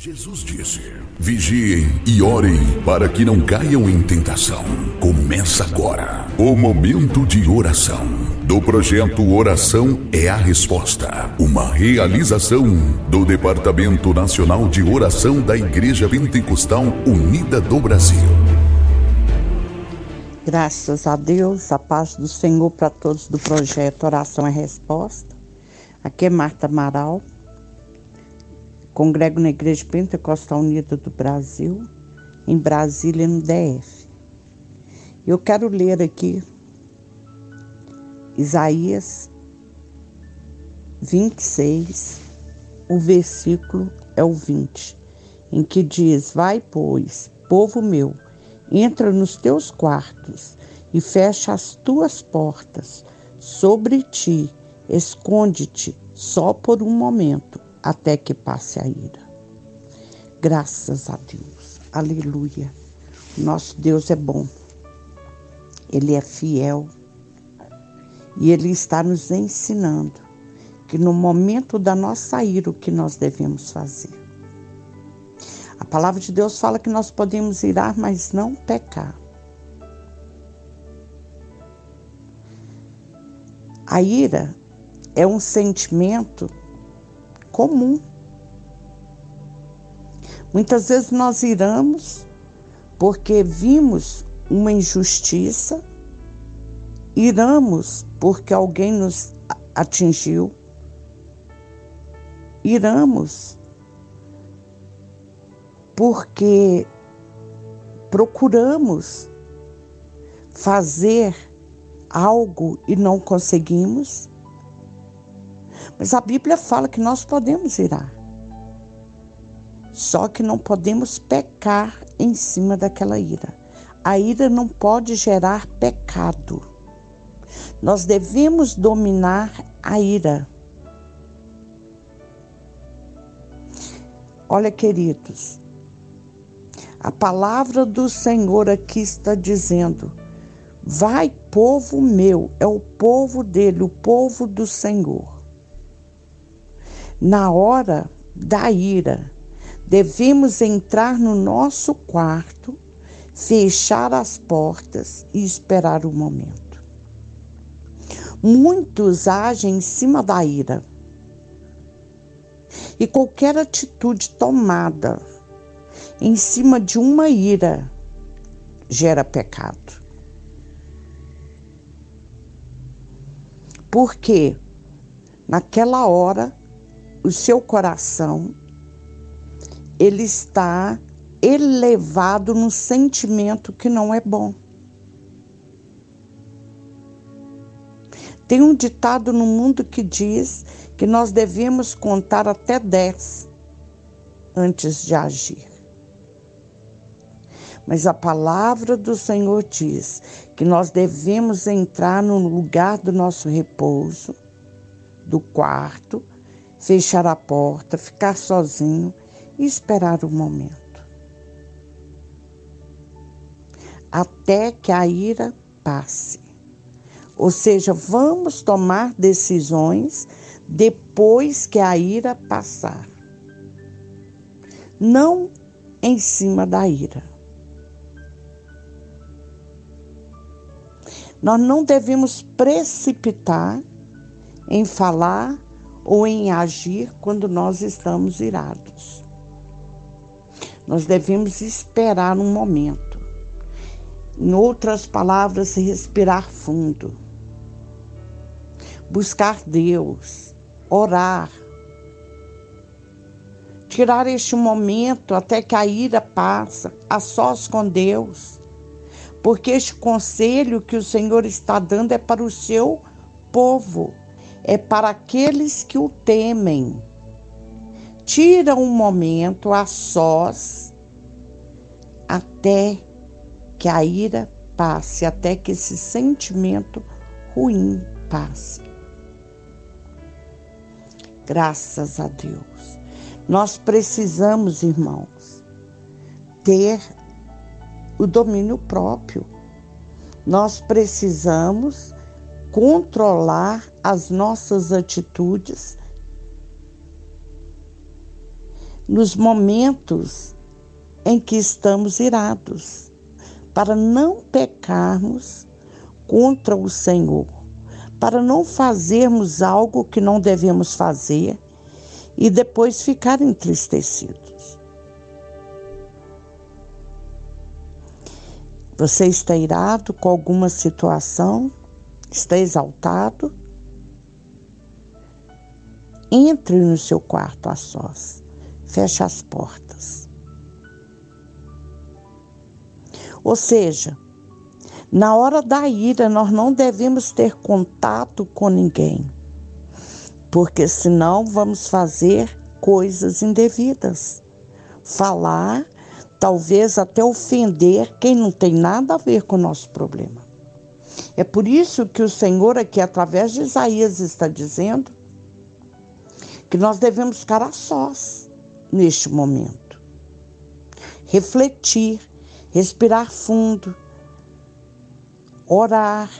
Jesus disse: Vigiem e orem para que não caiam em tentação. Começa agora o momento de oração do projeto Oração é a Resposta, uma realização do Departamento Nacional de Oração da Igreja Pentecostal Unida do Brasil. Graças a Deus, a paz do Senhor para todos do projeto Oração é Resposta. Aqui é Marta Amaral Congrego na Igreja Pentecostal Unida do Brasil, em Brasília, no DF. Eu quero ler aqui Isaías 26, o versículo é o 20, em que diz: Vai, pois, povo meu, entra nos teus quartos e fecha as tuas portas sobre ti, esconde-te só por um momento até que passe a ira. Graças a Deus. Aleluia. Nosso Deus é bom. Ele é fiel. E ele está nos ensinando que no momento da nossa ira o que nós devemos fazer. A palavra de Deus fala que nós podemos irar, mas não pecar. A ira é um sentimento comum. Muitas vezes nós iramos porque vimos uma injustiça, iramos porque alguém nos atingiu, iramos porque procuramos fazer algo e não conseguimos. Mas a Bíblia fala que nós podemos irar. Só que não podemos pecar em cima daquela ira. A ira não pode gerar pecado. Nós devemos dominar a ira. Olha, queridos, a palavra do Senhor aqui está dizendo: Vai, povo meu, é o povo dele, o povo do Senhor na hora da ira, devemos entrar no nosso quarto, fechar as portas e esperar o momento. Muitos agem em cima da ira. E qualquer atitude tomada em cima de uma ira gera pecado. Porque naquela hora o seu coração ele está elevado no sentimento que não é bom. Tem um ditado no mundo que diz que nós devemos contar até dez antes de agir. Mas a palavra do Senhor diz que nós devemos entrar no lugar do nosso repouso, do quarto, fechar a porta, ficar sozinho e esperar o momento. Até que a ira passe. Ou seja, vamos tomar decisões depois que a ira passar. Não em cima da ira. Nós não devemos precipitar em falar ou em agir quando nós estamos irados. Nós devemos esperar um momento. Em outras palavras, respirar fundo. Buscar Deus, orar. Tirar este momento até que a ira passa, a sós com Deus. Porque este conselho que o Senhor está dando é para o seu povo é para aqueles que o temem. Tira um momento a sós até que a ira passe, até que esse sentimento ruim passe. Graças a Deus. Nós precisamos, irmãos, ter o domínio próprio. Nós precisamos controlar as nossas atitudes, nos momentos em que estamos irados, para não pecarmos contra o Senhor, para não fazermos algo que não devemos fazer e depois ficar entristecidos. Você está irado com alguma situação? Está exaltado? Entre no seu quarto a sós, feche as portas. Ou seja, na hora da ira, nós não devemos ter contato com ninguém, porque senão vamos fazer coisas indevidas. Falar, talvez até ofender quem não tem nada a ver com o nosso problema. É por isso que o Senhor, aqui através de Isaías, está dizendo que nós devemos ficar a sós neste momento. Refletir, respirar fundo orar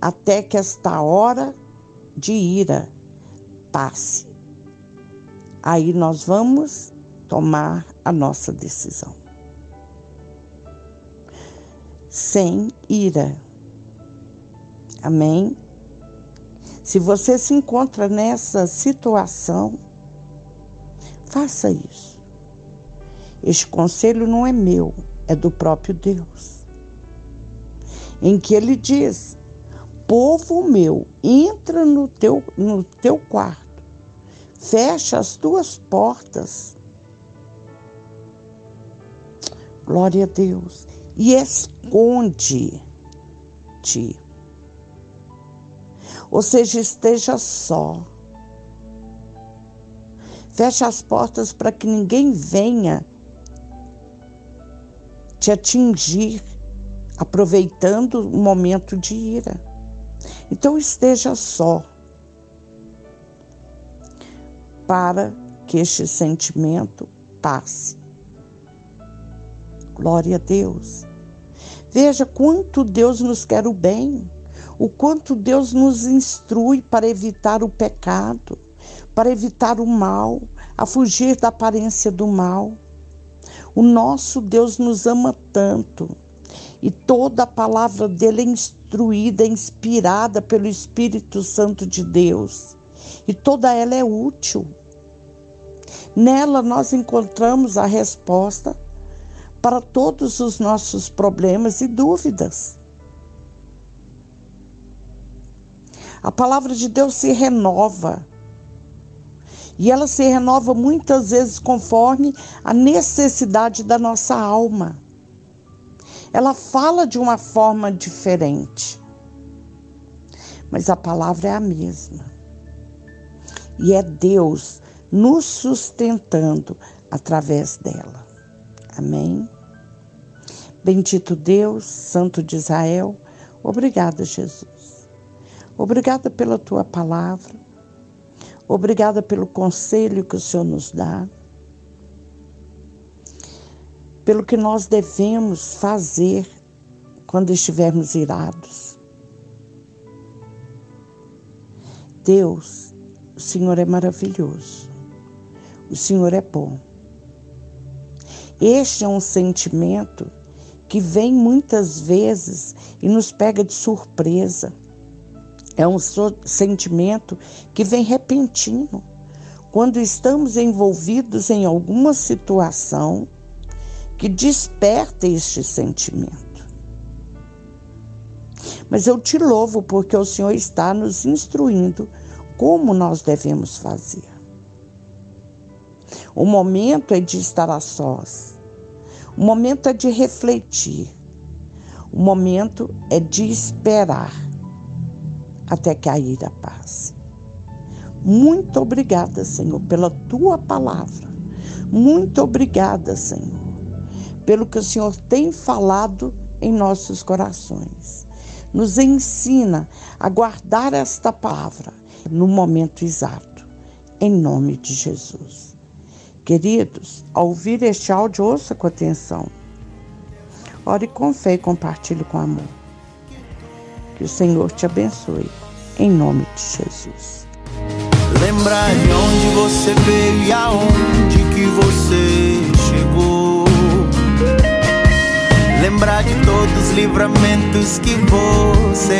até que esta hora de ira passe. Aí nós vamos tomar a nossa decisão. Sem ira. Amém? Se você se encontra nessa situação, faça isso. Este conselho não é meu, é do próprio Deus em que ele diz: Povo meu, entra no teu, no teu quarto, fecha as tuas portas. Glória a Deus. E esconde-te. Ou seja, esteja só. Fecha as portas para que ninguém venha te atingir aproveitando o momento de ira. Então esteja só para que este sentimento passe. Glória a Deus. Veja quanto Deus nos quer o bem, o quanto Deus nos instrui para evitar o pecado, para evitar o mal, a fugir da aparência do mal. O nosso Deus nos ama tanto e toda a palavra dele é instruída, é inspirada pelo Espírito Santo de Deus. E toda ela é útil. Nela nós encontramos a resposta para todos os nossos problemas e dúvidas. A palavra de Deus se renova. E ela se renova muitas vezes conforme a necessidade da nossa alma ela fala de uma forma diferente. Mas a palavra é a mesma. E é Deus nos sustentando através dela. Amém? Bendito Deus, Santo de Israel, obrigada, Jesus. Obrigada pela tua palavra. Obrigada pelo conselho que o Senhor nos dá pelo que nós devemos fazer quando estivermos irados. Deus, o Senhor é maravilhoso, o Senhor é bom. Este é um sentimento que vem muitas vezes e nos pega de surpresa. É um sentimento que vem repentino. Quando estamos envolvidos em alguma situação que desperta este sentimento. Mas eu te louvo porque o Senhor está nos instruindo como nós devemos fazer. O momento é de estar a sós. O momento é de refletir. O momento é de esperar até que a ira passe. Muito obrigada, Senhor, pela tua palavra. Muito obrigada, Senhor pelo que o Senhor tem falado em nossos corações. Nos ensina a guardar esta palavra no momento exato, em nome de Jesus. Queridos, ao ouvir este áudio, ouça com atenção. Ore com fé e compartilhe com amor. Que o Senhor te abençoe, em nome de Jesus. Lembrar de onde você veio e aonde você chegou. Lembrar de todos os livramentos que você